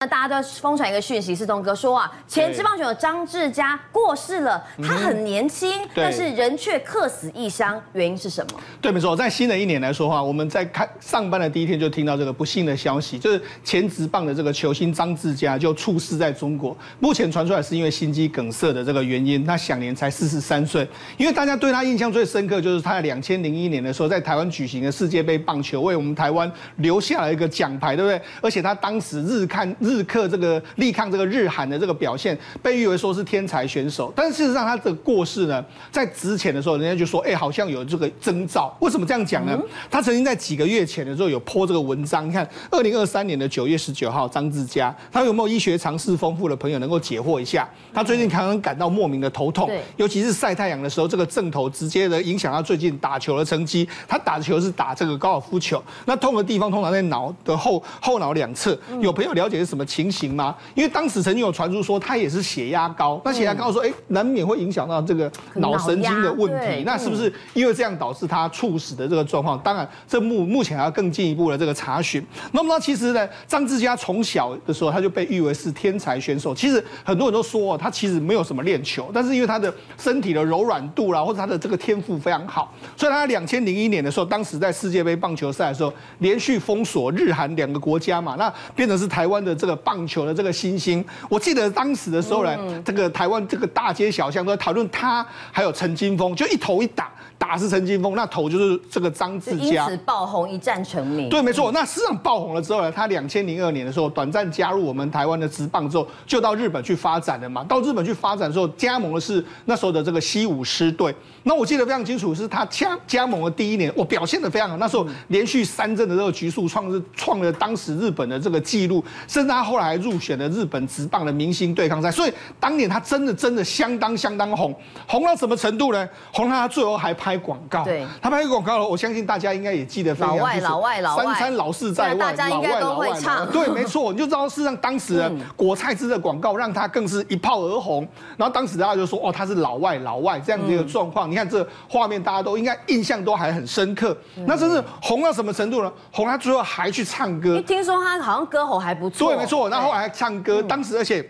那大家都疯传一个讯息，是东哥说啊，前职棒球手张志佳过世了，他很年轻，但是人却客死异乡，原因是什么？对，没错，在新的一年来说话，我们在开上班的第一天就听到这个不幸的消息，就是前职棒的这个球星张志佳就猝死在中国，目前传出来是因为心肌梗塞的这个原因，他享年才四十三岁。因为大家对他印象最深刻，就是他在两千零一年的时候在台湾举行的世界杯棒球，为我们台湾留下了一个奖牌，对不对？而且他当时日看。日克这个力抗这个日韩的这个表现，被誉为说是天才选手。但是事实上，他的过世呢，在之前的时候，人家就说，哎，好像有这个征兆。为什么这样讲呢？他曾经在几个月前的时候有 po 这个文章。你看，二零二三年的九月十九号，张志佳，他有没有医学常识丰富的朋友能够解惑一下？他最近常常感到莫名的头痛，尤其是晒太阳的时候，这个正头直接的影响他最近打球的成绩。他打球是打这个高尔夫球，那痛的地方通常在脑的后后脑两侧。有朋友了解是什么？什么情形吗？因为当时曾经有传出说他也是血压高，那血压高说，哎，难免会影响到这个脑神经的问题。那是不是因为这样导致他猝死的这个状况？当然，这目目前还要更进一步的这个查询。那么呢，其实呢，张志佳从小的时候他就被誉为是天才选手。其实很多人都说他其实没有什么练球，但是因为他的身体的柔软度啦，或者他的这个天赋非常好，所以他两千零一年的时候，当时在世界杯棒球赛的时候，连续封锁日韩两个国家嘛，那变成是台湾的这个。这个棒球的这个新星，我记得当时的时候呢，这个台湾这个大街小巷都在讨论他，还有陈金峰，就一头一打。打是陈金峰，那头就是这个张志佳，因此爆红，一战成名。对，没错。那市场爆红了之后呢，他两千零二年的时候短暂加入我们台湾的职棒之后，就到日本去发展了嘛。到日本去发展之后，加盟的是那时候的这个西武狮队。那我记得非常清楚，是他加加盟的第一年，我表现的非常好。那时候连续三阵的这个局数创是创了当时日本的这个记录，甚至他后来还入选了日本职棒的明星对抗赛。所以当年他真的真的相当相当红，红到什么程度呢？红到他最后还。拍广告，对，他拍广告了，我相信大家应该也记得非常。老外，老外，老外，三餐老是在外，大家应该都会唱。对，没错，你就知道事实上当时果菜汁的广告让他更是一炮而红。然后当时大家就说，哦，他是老外，老外这样的一个状况。你看这画面，大家都应该印象都还很深刻。那真是红到什么程度呢？红他最后还去唱歌。听说他好像歌喉还不错。对，没错，然后还唱歌，当时而且。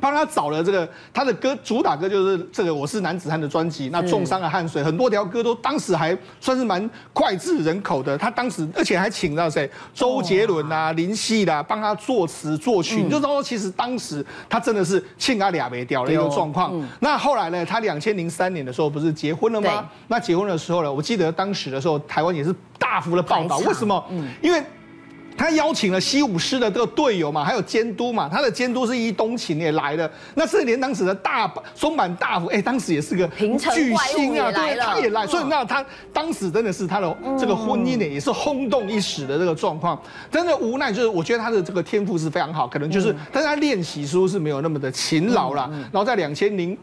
帮他找了这个他的歌主打歌就是这个我是男子汉的专辑，那重伤的汗水很多条歌都当时还算是蛮脍炙人口的。他当时而且还请到谁周杰伦啊、林夕啦帮他作词作曲，你就知道说其实当时他真的是庆他俩没掉的一个状况。那后来呢，他两千零三年的时候不是结婚了吗？那结婚的时候呢，我记得当时的时候台湾也是大幅的报道，为什么？因为。他邀请了西武师的这个队友嘛，还有监督嘛，他的监督是伊东勤也来了。那是连当时的大松坂大辅，哎，当时也是个巨星啊，对，他也来。所以那他当时真的是他的这个婚姻呢，也是轰动一时的这个状况。真的无奈就是，我觉得他的这个天赋是非常好，可能就是，但是他练习似乎是没有那么的勤劳了。然后在两千零。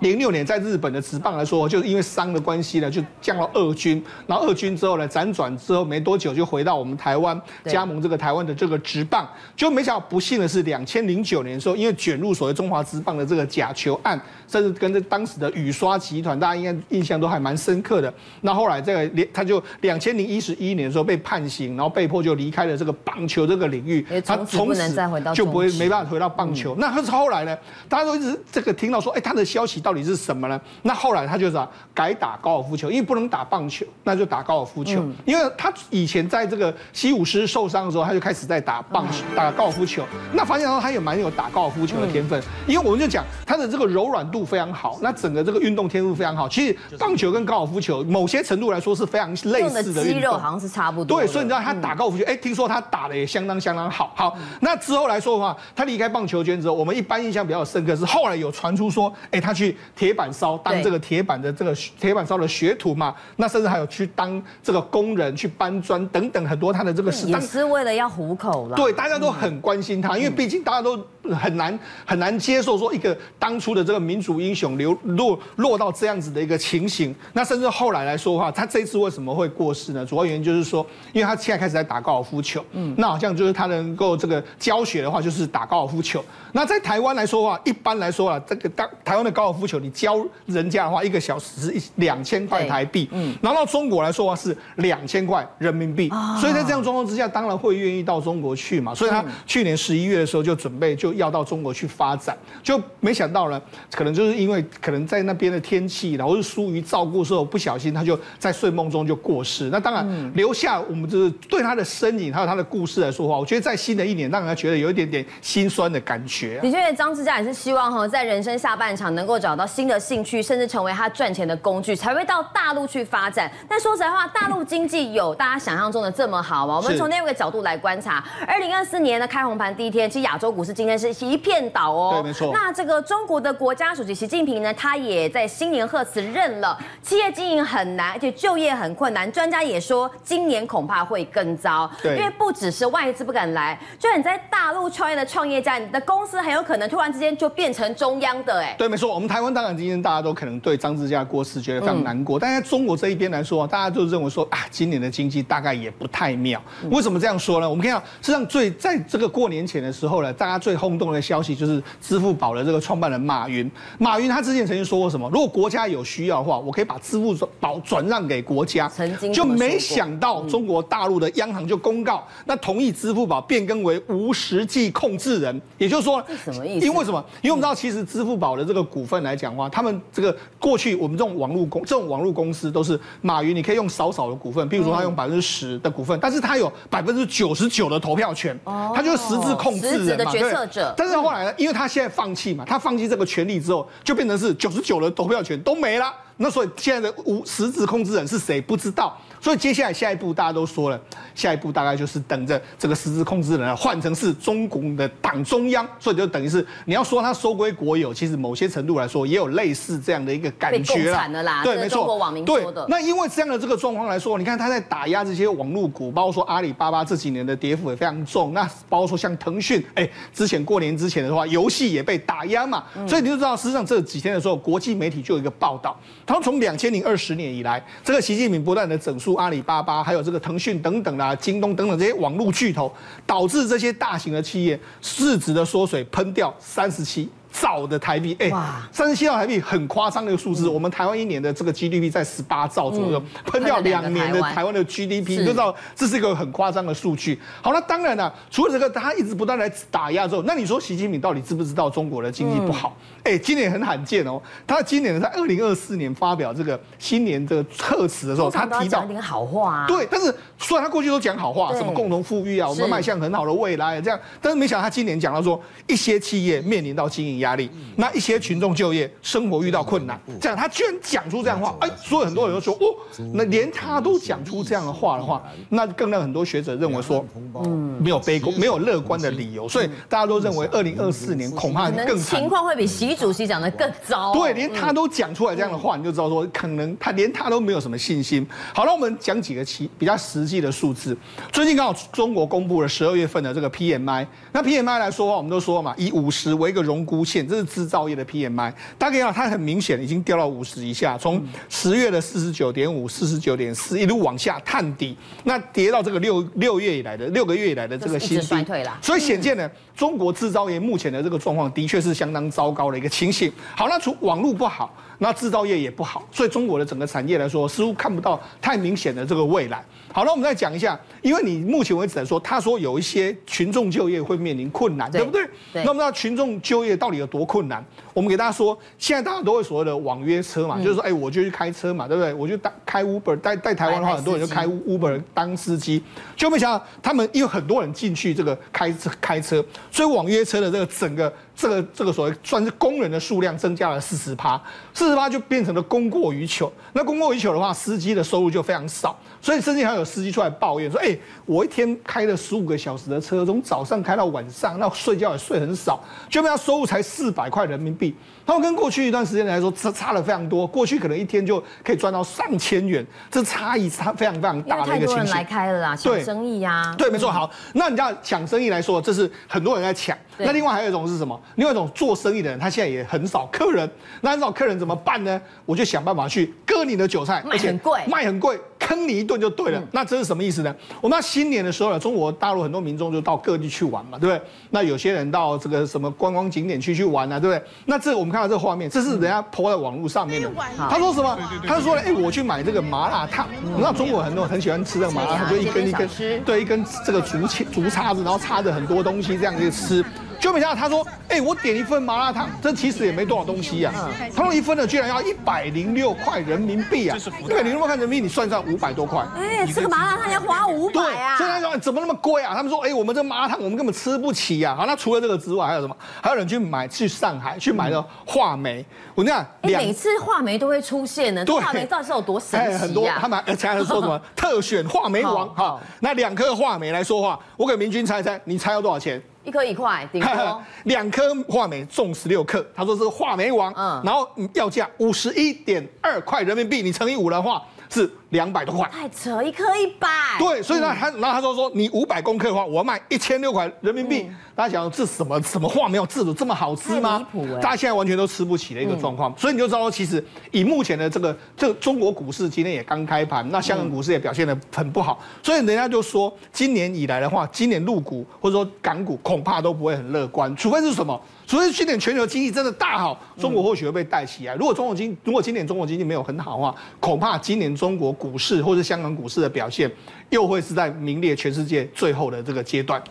零六年在日本的职棒来说，就是因为伤的关系呢，就降到二军。然后二军之后呢，辗转之后没多久就回到我们台湾，加盟这个台湾的这个职棒。就没想到不幸的是，两千零九年的时候，因为卷入所谓中华职棒的这个假球案，甚至跟这当时的雨刷集团，大家应该印象都还蛮深刻的。那后来这个连他就两千零一十一年的时候被判刑，然后被迫就离开了这个棒球这个领域。他从此就不会没办法回到棒球。那可是后来呢，大家都一直这个听到说，哎，他的消息。到底是什么呢？那后来他就是改打高尔夫球，因为不能打棒球，那就打高尔夫球。因为他以前在这个西武师受伤的时候，他就开始在打棒球，打高尔夫球。那发现到他也蛮有打高尔夫球的天分，因为我们就讲他的这个柔软度非常好，那整个这个运动天赋非常好。其实棒球跟高尔夫球某些程度来说是非常类似的，肌肉好像是差不多。对，所以你知道他打高尔夫球，哎，听说他打的也相当相当好。好，那之后来说的话，他离开棒球圈之后，我们一般印象比较深刻是后来有传出说，哎，他去。铁板烧当这个铁板的这个铁板烧的学徒嘛，那甚至还有去当这个工人去搬砖等等很多他的这个事，也是为了要糊口了。对，大家都很关心他，因为毕竟大家都很难很难接受说一个当初的这个民主英雄流落落到这样子的一个情形。那甚至后来来说的话，他这次为什么会过世呢？主要原因就是说，因为他现在开始在打高尔夫球，嗯，那好像就是他能够这个教学的话，就是打高尔夫球。那在台湾来说的话，一般来说啊，这个当台湾的高尔夫球，你教人家的话，一个小时是一两千块台币，嗯，然后到中国来说的话是两千块人民币，所以在这样状况之下，当然会愿意到中国去嘛。所以他去年十一月的时候就准备就要到中国去发展，就没想到呢，可能就是因为可能在那边的天气，然后是疏于照顾的时候，不小心他就在睡梦中就过世。那当然留下我们就是对他的身影还有他的故事来说的话，我觉得在新的一年让人家觉得有一点点心酸的感觉。的确，张志佳也是希望哈，在人生下半场能够找到新的兴趣，甚至成为他赚钱的工具，才会到大陆去发展。但说实在话，大陆经济有大家想象中的这么好吗？我们从另一个角度来观察，二零二四年的开红盘第一天，其实亚洲股市今天是一片倒哦。对，没错。那这个中国的国家主席习近平呢，他也在新年贺词认了，企业经营很难，而且就业很困难。专家也说，今年恐怕会更糟。对，因为不只是外资不敢来，就你在大陆创业的创业家，你的公司很有可能突然之间就变成中央的。哎，对，没错。我们台湾当然今天大家都可能对张志佳过世觉得非常难过，但在中国这一边来说，大家就认为说啊，今年的经济大概也不太妙。为什么这样说呢？我们看到，实际上最在这个过年前的时候呢，大家最后轰动的消息就是支付宝的这个创办人马云。马云他之前曾经说过什么？如果国家有需要的话，我可以把支付宝转让给国家。曾经就没想到中国大陆的央行就公告，那同意支付宝变更为无实际控制人，也就是说，什么意思？因为什么？因为我们知道，其实支付宝的这个股份来讲的话，他们这个过去我们这种网络公这种网络公司都是马云，你可以用少少的股份，比如说他用百分之十的股份，但是他有百分之九十九的投票权，他就是实质控制人嘛，决策者。但是后来呢，因为他现在放弃嘛，他放弃这个权利之后，就变成是九十九的投票权都没了。那所以现在的无实质控制人是谁？不知道。所以接下来下一步大家都说了，下一步大概就是等着这个实质控制人换成是中共的党中央，所以就等于是你要说他收归国有，其实某些程度来说也有类似这样的一个感觉了啦。对，没错。中国网民说的。那因为这样的这个状况来说，你看他在打压这些网络股，包括说阿里巴巴这几年的跌幅也非常重。那包括说像腾讯，哎，之前过年之前的话，游戏也被打压嘛。所以你就知道，实际上这几天的时候，国际媒体就有一个报道，他说从两千零二十年以来，这个习近平不断的整肃阿里巴巴。还有这个腾讯等等啊，京东等等这些网络巨头，导致这些大型的企业市值的缩水，喷掉三十七。兆的台币，哎，三十七兆台币很夸张的一个数字。我们台湾一年的这个 GDP 在十八兆左右，喷掉两年的台湾。的 GDP，你就知道这是一个很夸张的数据。好那，当然了，除了这个，他一直不断来打压之后，那你说习近平到底知不知道中国的经济不好？哎，今年很罕见哦，他今年在二零二四年发表这个新年的贺词的时候，他提到点好话，对，但是虽然他过去都讲好话，什么共同富裕啊，我们迈向很好的未来这样，但是没想到他今年讲到说，一些企业面临到经营压力，那一些群众就业、生活遇到困难，这样他居然讲出这样的话，哎，所以很多人都说，哦，那连他都讲出这样的话的话，那更让很多学者认为说，嗯，没有悲观、没有乐观的理由，所以大家都认为二零二四年恐怕更情况会比习主席讲的更糟。对，连他都讲出来这样的话，你就知道说，可能他连他都没有什么信心。好了，我们讲几个其比较实际的数字。最近刚好中国公布了十二月份的这个 PMI，那 PMI 来说的话，我们都说嘛，以五十为一个荣枯线，这是。制造业的 PMI，大家看它很明显已经掉到五十以下，从十月的四十九点五、四十九点四一路往下探底，那跌到这个六六月以来的六个月以来的这个新低，衰退了。所以显见呢，中国制造业目前的这个状况的确是相当糟糕的一个情形。好，那除网络不好，那制造业也不好，所以中国的整个产业来说，似乎看不到太明显的这个未来。好了，那我们再讲一下，因为你目前为止来说，他说有一些群众就业会面临困难，对，对不对？对。那我们知道群众就业到底有多困难？我们给大家说，现在大家都会所谓的网约车嘛，嗯、就是说，哎，我就去开车嘛，对不对？我就当开 Uber，在在台湾的话，很多人就开 Uber 当司机，就没想到他们因为很多人进去这个开车开车，所以网约车的这个整个。这个这个所谓算是工人的数量增加了四十趴，四十趴就变成了供过于求。那供过于求的话，司机的收入就非常少，所以甚至还有司机出来抱怨说：“哎，我一天开了十五个小时的车，从早上开到晚上，那睡觉也睡很少，就被他收入才四百块人民币。他们跟过去一段时间来说，差差了非常多。过去可能一天就可以赚到上千元，这差异差非常非常大的一个情形。太多人来开了啦，抢生意呀、啊。对，没错。好，那你知道抢生意来说，这是很多人在抢。那另外还有一种是什么？另外一种做生意的人，他现在也很少客人。那很少客人怎么办呢？我就想办法去割你的韭菜，卖很贵，卖很贵，坑你一顿就对了。嗯、那这是什么意思呢？我们要新年的时候呢，中国大陆很多民众就到各地去玩嘛，对不对？那有些人到这个什么观光景点去去玩啊，对不对？那这我们看到这个画面，这是人家 po 在网络上面的。他说什么？他就说哎，我去买这个麻辣烫。你知道中国很多人很喜欢吃这个麻辣烫，就一根一根，对，一根这个竹签竹叉子，然后插着很多东西这样去吃。就没想到他说，哎、欸，我点一份麻辣烫，这其实也没多少东西呀、啊。他说一份呢，居然要一百零六块人民币啊！一百零六块人民币，你算算五百多块。哎，这个麻辣烫要花五百啊！所以他说怎么那么贵啊？他们说，哎、欸，我们这麻辣烫我们根本吃不起呀、啊。好，那除了这个之外，还有什么？还有人去买去上海去买了话梅。我跟你讲，每次话梅都会出现呢。话梅到底是有多神奇、啊、很多他们而且还说什么 特选话梅王哈？那两颗话梅来说话，我给明君猜猜，你猜要多少钱？一颗一块，顶多 两颗话梅重十六克，他说是话梅王，嗯，然后要价五十一点二块人民币，你乘以五的话。是两百多块，太扯，一颗一百。对，所以呢，他然后他说说，你五百公克的话，我要卖一千六块人民币。大家想这什么什么话没有制度这么好吃吗？大家现在完全都吃不起的一个状况。所以你就知道说，其实以目前的这个这个中国股市今天也刚开盘，那香港股市也表现得很不好。所以人家就说，今年以来的话，今年入股或者说港股恐怕都不会很乐观，除非是什么？除非今年全球经济真的大好，中国或许会被带起来。如果中国经如果今年中国经济没有很好的话，恐怕今年中国股市或者香港股市的表现，又会是在名列全世界最后的这个阶段。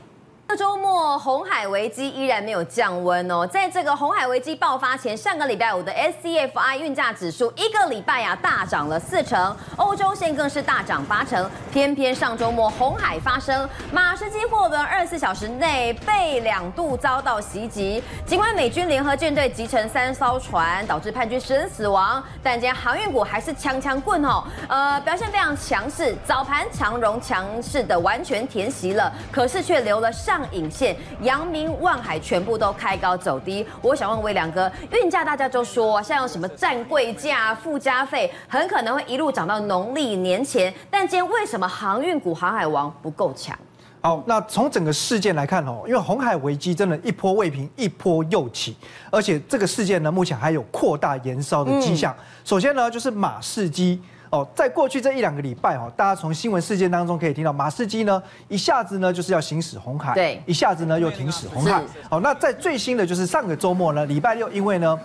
这周末红海危机依然没有降温哦，在这个红海危机爆发前，上个礼拜五的 SCFI 运价指数一个礼拜呀大涨了四成，欧洲线更是大涨八成。偏偏上周末红海发生马士基货轮二十四小时内被两度遭到袭击，尽管美军联合舰队击沉三艘船，导致叛军十人死亡，但今天航运股还是强强棍哦，呃表现非常强势，早盘长荣强势的完全填息了，可是却留了上。上影线，阳明、万海全部都开高走低。我想问威良哥，运价大家就说像有什么站柜价、附加费，很可能会一路涨到农历年前。但今天为什么航运股、航海王不够强？好，那从整个事件来看哦，因为红海危机真的一波未平，一波又起，而且这个事件呢，目前还有扩大延烧的迹象。首先呢，就是马士基。哦，在过去这一两个礼拜哦，大家从新闻事件当中可以听到，马士基呢一下子呢就是要行驶红海，对，一下子呢又停驶红海。好，那在最新的就是上个周末呢，礼拜六，因为呢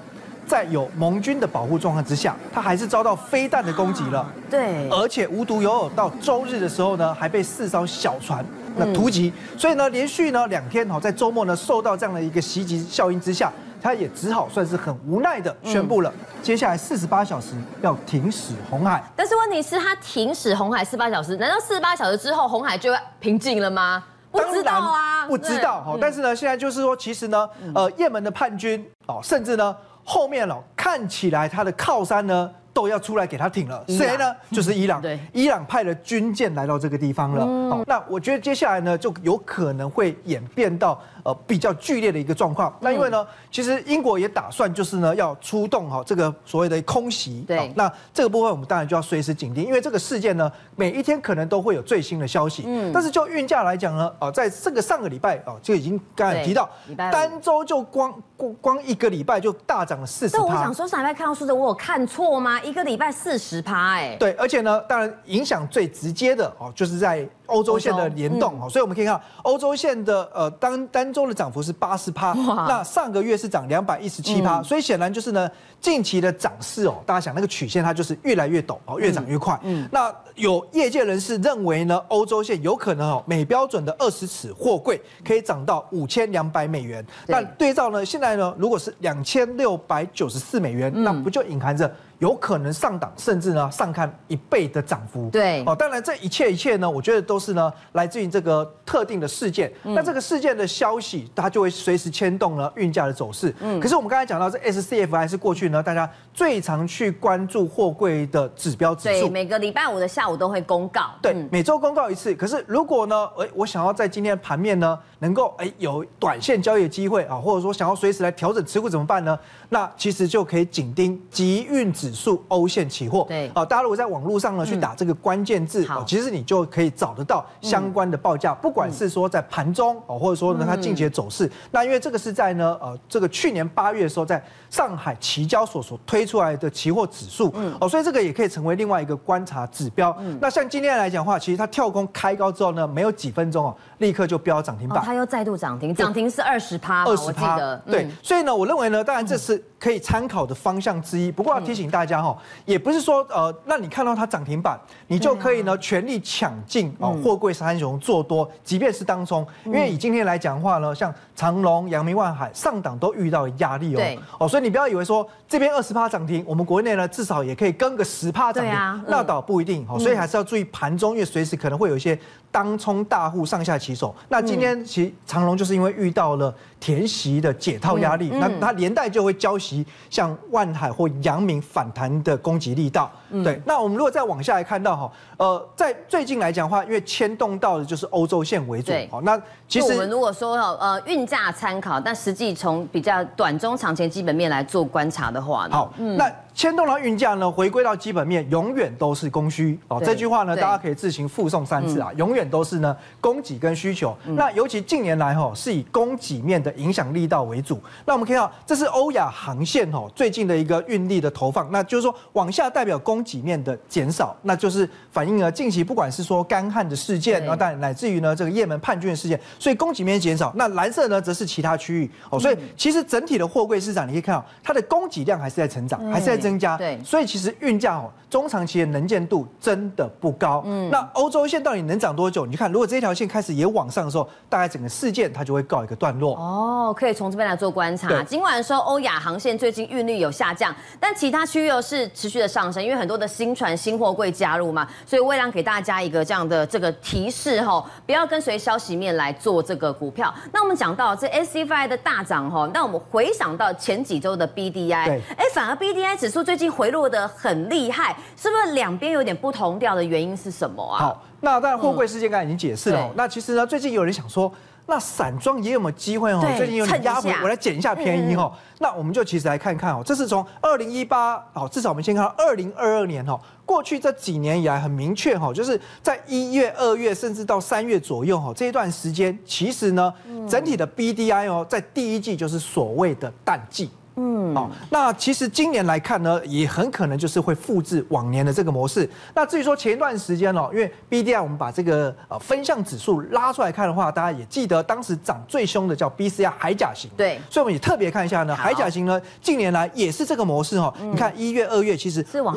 在有盟军的保护状况之下，他还是遭到飞弹的攻击了，对，而且无独有偶，到周日的时候呢，还被四艘小船那突击，所以呢连续呢两天哦，在周末呢受到这样的一个袭击效应之下。他也只好算是很无奈的宣布了，嗯、接下来四十八小时要停驶红海。但是问题是，他停驶红海四十八小时，难道四十八小时之后红海就会平静了吗？不知道啊，不知道。好，但是呢，现在就是说，其实呢，呃，也门的叛军哦，甚至呢，后面哦，看起来他的靠山呢。都要出来给他挺了，谁呢？就是伊朗。对，伊朗派了军舰来到这个地方了。好，那我觉得接下来呢，就有可能会演变到呃比较剧烈的一个状况。那因为呢，其实英国也打算就是呢要出动哈这个所谓的空袭。对，那这个部分我们当然就要随时警惕，因为这个事件呢每一天可能都会有最新的消息。嗯，但是就运价来讲呢，啊，在这个上个礼拜啊就已经刚才提到，单周就光光光一个礼拜就大涨了四十。那我想说，上礼拜看到数字，我有看错吗？一个礼拜四十趴，哎，对，而且呢，当然影响最直接的哦，就是在欧洲线的联动哦，所以我们可以看欧洲线的呃单单周的涨幅是八十趴，那上个月是涨两百一十七趴，所以显然就是呢，近期的涨势哦，大家想那个曲线它就是越来越陡哦，越涨越快。嗯，那有业界人士认为呢，欧洲线有可能哦，每标准的二十尺货柜可以涨到五千两百美元，那对。照呢，现在呢，如果是两千六百九十四美元，那不就隐含着？有可能上档，甚至呢上看一倍的涨幅。对，哦，当然这一切一切呢，我觉得都是呢来自于这个特定的事件。嗯、那这个事件的消息，它就会随时牵动了运价的走势。嗯，可是我们刚才讲到这 SCFI 是过去呢大家最常去关注货柜的指标指数。对，每个礼拜五的下午都会公告。对，嗯、每周公告一次。可是如果呢，哎，我想要在今天的盘面呢，能够哎有短线交易的机会啊，或者说想要随时来调整持股怎么办呢？那其实就可以紧盯集运指数欧线期货。对，啊，大家如果在网络上呢去打这个关键字，啊，其实你就可以找得到相关的报价，不管是说在盘中啊，或者说呢它近期的走势。那因为这个是在呢呃这个去年八月的时候，在上海期交所所推出来的期货指数，哦，所以这个也可以成为另外一个观察指标。那像今天来讲的话，其实它跳空开高之后呢，没有几分钟哦，立刻就飙涨停板，它又再度涨停，涨停是二十趴，二十趴，对，所以呢，我认为呢，当然这是。可以参考的方向之一，不过要提醒大家哈，也不是说呃，那你看到它涨停板，你就可以呢全力抢进哦，货柜三雄做多，即便是当中，因为以今天来讲的话呢，像长隆、阳明、万海上档都遇到压力哦，哦，所以你不要以为说这边二十趴涨停，我们国内呢至少也可以跟个十趴涨停，那倒不一定。哦，所以还是要注意盘中，因为随时可能会有一些当冲大户上下起手。那今天其实长隆就是因为遇到了填息的解套压力，那它连带就会交息。像万海或阳明反弹的攻击力道，嗯、对。那我们如果再往下来看到哈，呃，在最近来讲的话，因为牵动到的就是欧洲线为主，好，那其实我们如果说呃运价参考，但实际从比较短中长前基本面来做观察的话呢，好，嗯、那。牵动到运价呢，回归到基本面，永远都是供需哦。这句话呢，大家可以自行附送三次啊。嗯、永远都是呢，供给跟需求。嗯、那尤其近年来哈，是以供给面的影响力道为主。那我们看到，这是欧亚航线哦最近的一个运力的投放。那就是说，往下代表供给面的减少，那就是反映了近期不管是说干旱的事件，然后但乃至于呢这个也门叛军的事件，所以供给面减少。那蓝色呢，则是其他区域哦。所以其实整体的货柜市场，你可以看到它的供给量还是在成长，还是在。增加，对，所以其实运价哦，中长期的能见度真的不高。嗯，那欧洲线到底能涨多久？你看，如果这条线开始也往上的时候，大概整个事件它就会告一个段落。哦，可以从这边来做观察。尽管说欧亚航线最近运力有下降，但其他区域又是持续的上升，因为很多的新船、新货柜加入嘛。所以，为了给大家一个这样的这个提示哈，不要跟随消息面来做这个股票。那我们讲到这 SCFI 的大涨哈，那我们回想到前几周的 BDI，对，哎，反而 BDI 只。说最近回落的很厉害，是不是两边有点不同调的原因是什么啊？好，那当然货柜事件刚才已经解释了。嗯、那其实呢，最近有人想说，那散装也有没有机会哦？最近有点压回，我来捡一下便宜哦。嗯、那我们就其实来看看哦，这是从二零一八哦，至少我们先看到二零二二年哦，过去这几年以来很明确哈，就是在一月、二月甚至到三月左右哈，这一段时间其实呢，整体的 BDI 哦，在第一季就是所谓的淡季。嗯，好，那其实今年来看呢，也很可能就是会复制往年的这个模式。那至于说前一段时间哦，因为 BDI 我们把这个呃分项指数拉出来看的话，大家也记得当时涨最凶的叫 B C R 海甲型，对，所以我们也特别看一下呢，海甲型呢近年来也是这个模式哦。嗯、你看一月、二月其实是往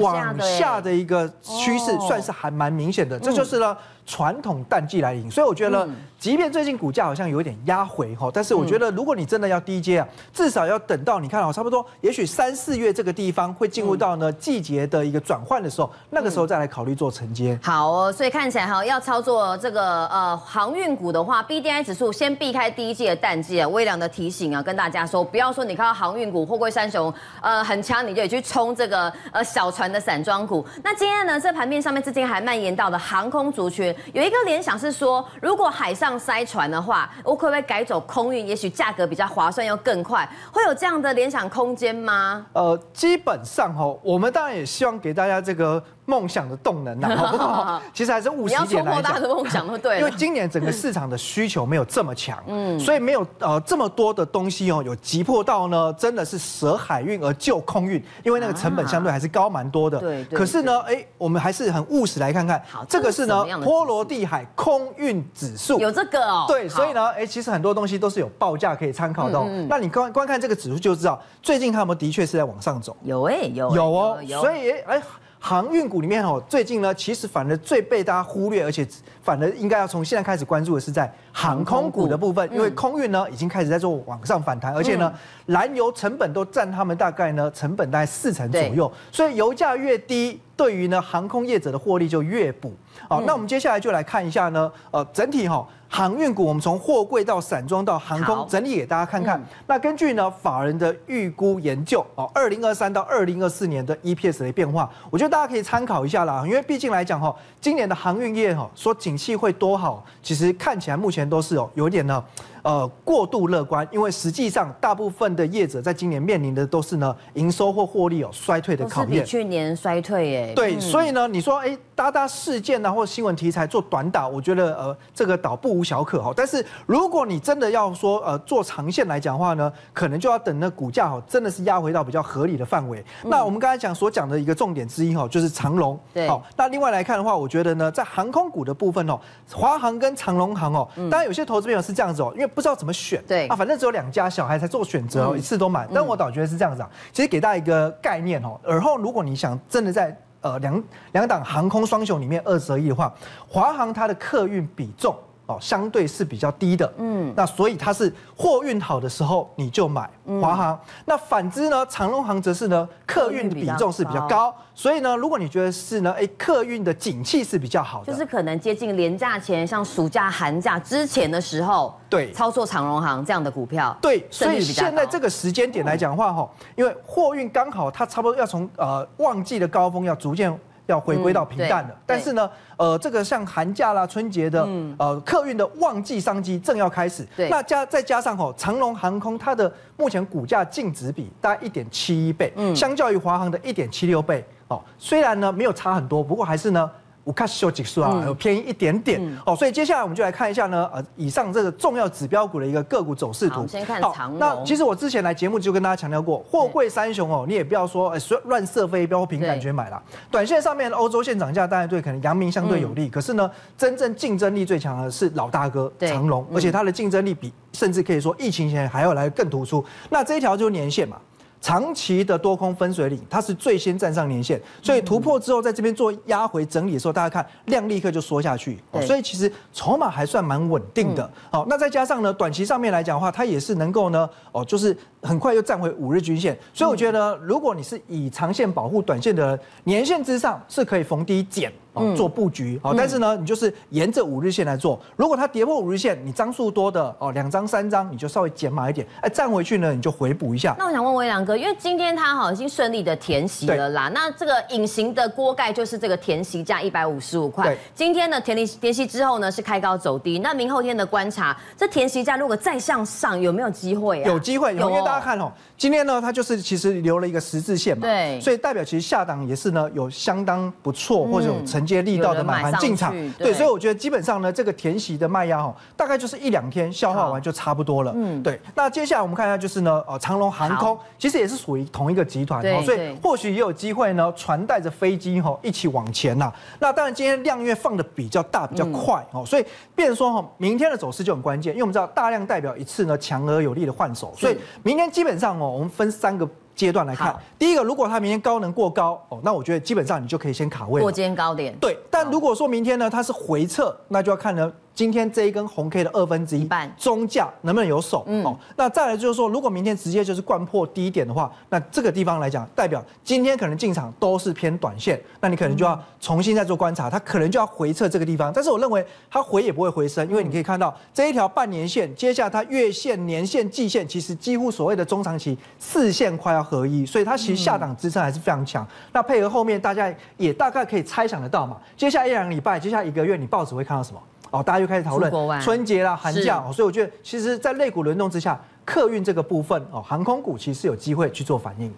下的一个趋势，算是还蛮明显的，哦、这就是呢。传统淡季来临，所以我觉得，即便最近股价好像有一点压回哈，但是我觉得，如果你真的要低接啊，至少要等到你看哦，差不多，也许三四月这个地方会进入到呢季节的一个转换的时候，那个时候再来考虑做承接。好哦，所以看起来哈，要操作这个呃航运股的话，BDI 指数先避开第一季的淡季啊。微良的提醒啊，跟大家说，不要说你看到航运股货柜三雄呃很强，你就去冲这个呃小船的散装股。那今天呢，这盘面上面至今还蔓延到的航空族群。有一个联想是说，如果海上塞船的话，我可不可以改走空运？也许价格比较划算又更快，会有这样的联想空间吗？呃，基本上哈，我们当然也希望给大家这个。梦想的动能呐，好不好 其实还是务实一点来讲，大的梦想都对。因为今年整个市场的需求没有这么强，嗯，所以没有呃这么多的东西哦，有急迫到呢，真的是舍海运而救空运，因为那个成本相对还是高蛮多的。对。可是呢，哎，我们还是很务实来看看，这个是呢波罗的海空运指数，有这个哦。对，所以呢，哎，其实很多东西都是有报价可以参考的。那你观观看这个指数就知道，最近他们的确是在往上走。有哎，有有哦，所以哎。航运股里面哦，最近呢，其实反而最被大家忽略，而且反而应该要从现在开始关注的是在航空股的部分，因为空运呢已经开始在做往上反弹，而且呢，燃油成本都占他们大概呢成本大概四成左右，所以油价越低。对于呢航空业者的获利就越补。好，那我们接下来就来看一下呢，呃，整体哈。航运股，我们从货柜到散装到航空，整理给大家看看。那根据呢法人的预估研究哦，二零二三到二零二四年的 EPS 的变化，我觉得大家可以参考一下啦。因为毕竟来讲哈，今年的航运业哈说景气会多好，其实看起来目前都是哦有点呢。呃，过度乐观，因为实际上大部分的业者在今年面临的都是呢营收或获利有衰退的考验。比去年衰退耶。对，所以呢，你说哎，搭搭事件啊，或新闻题材做短打，我觉得呃这个倒不无小可哈。但是如果你真的要说呃做长线来讲的话呢，可能就要等那股价哈真的是压回到比较合理的范围。那我们刚才讲所讲的一个重点之一哈，就是长龙。对。好，那另外来看的话，我觉得呢，在航空股的部分哦，华航跟长龙航哦，当然有些投资朋友是这样子哦，因为不知道怎么选，对啊，反正只有两家，小孩才做选择哦，一次都买。但我倒觉得是这样子啊，其实给大家一个概念哦，而后如果你想真的在呃两两档航空双雄里面二择一的话，华航它的客运比重。哦，相对是比较低的，嗯，那所以它是货运好的时候你就买华航，那反之呢，长荣航则是呢客运的比重是比较高，所以呢，如果你觉得是呢，哎，客运的景气是比较好的，就是可能接近连假前，像暑假、寒假之前的时候，对，操作长荣航这样的股票，对，所以现在这个时间点来讲的话，哈，因为货运刚好它差不多要从呃旺季的高峰要逐渐。要回归到平淡了，但是呢，呃，这个像寒假啦、春节的，呃，客运的旺季商机正要开始。那加再加上吼，长龙航空它的目前股价净值比大概一点七一倍，相较于华航的一点七六倍，哦，虽然呢没有差很多，不过还是呢。五卡西欧指数啊，有便宜一点点、嗯、哦，所以接下来我们就来看一下呢，呃，以上这个重要指标股的一个个股走势图。好，先看长荣。那其实我之前来节目就跟大家强调过，货柜三雄哦，你也不要说诶乱射飞镖凭感觉买啦。短线上面欧洲线涨价，当然对可能阳明相对有利，嗯、可是呢，真正竞争力最强的是老大哥长隆，而且它的竞争力比甚至可以说疫情前还要来更突出。那这一条就是年线嘛。长期的多空分水岭，它是最先站上年线，所以突破之后，在这边做压回整理的时候，大家看量立刻就缩下去，所以其实筹码还算蛮稳定的。好，那再加上呢，短期上面来讲的话，它也是能够呢，哦，就是很快又站回五日均线，所以我觉得，如果你是以长线保护短线的人，年线之上是可以逢低减。做布局，好，但是呢，你就是沿着五日线来做。如果它跌破五日线，你张数多的哦，两张三张，你就稍微减码一点。哎，站回去呢，你就回补一下。那我想问威良哥，因为今天它好已经顺利的填息了啦。那这个隐形的锅盖就是这个填息价一百五十五块。今天呢，填息填息之后呢，是开高走低。那明后天的观察，这填息价如果再向上，有没有机会啊？有机会，有，因为大家看哦，今天呢，它就是其实留了一个十字线嘛。对。所以代表其实下档也是呢，有相当不错或者有承接力道的买。进场对，所以我觉得基本上呢，这个填息的卖压哦，大概就是一两天消化完就差不多了。嗯，对。那接下来我们看一下，就是呢，呃，长龙航空其实也是属于同一个集团哦，所以或许也有机会呢，船带着飞机哈一起往前呐。那当然今天量因为放的比较大，比较快哦，所以变说哈，明天的走势就很关键，因为我们知道大量代表一次呢强而有力的换手，所以明天基本上哦，我们分三个。阶段来看，第一个，如果它明天高能过高哦，那我觉得基本上你就可以先卡位过今天高点。对，但如果说明天呢，它是回撤，那就要看呢。今天这一根红 K 的二分之一半中价能不能有守？哦，那再来就是说，如果明天直接就是掼破低点的话，那这个地方来讲，代表今天可能进场都是偏短线，那你可能就要重新再做观察，它可能就要回撤这个地方。但是我认为它回也不会回升，因为你可以看到这一条半年线，接下来它月线、年线、季线，其实几乎所谓的中长期四线快要合一，所以它其实下档支撑还是非常强。那配合后面大家也大概可以猜想得到嘛，接下来一两个礼拜，接下来一个月，你报纸会看到什么？哦，大家又开始讨论春节啦、寒假哦，所以我觉得，其实，在类股轮动之下，客运这个部分哦，航空股其实是有机会去做反应。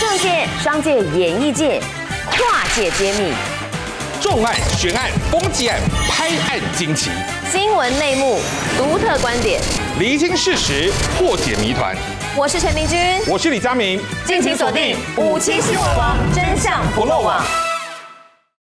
政界、商界、演艺界，跨界揭秘，重案、悬案、攻击案、拍案惊奇，新闻内幕、独特观点，厘清事实，破解谜团。我是陈明君，我是李佳明，敬请锁定五七新闻网，真相不漏网。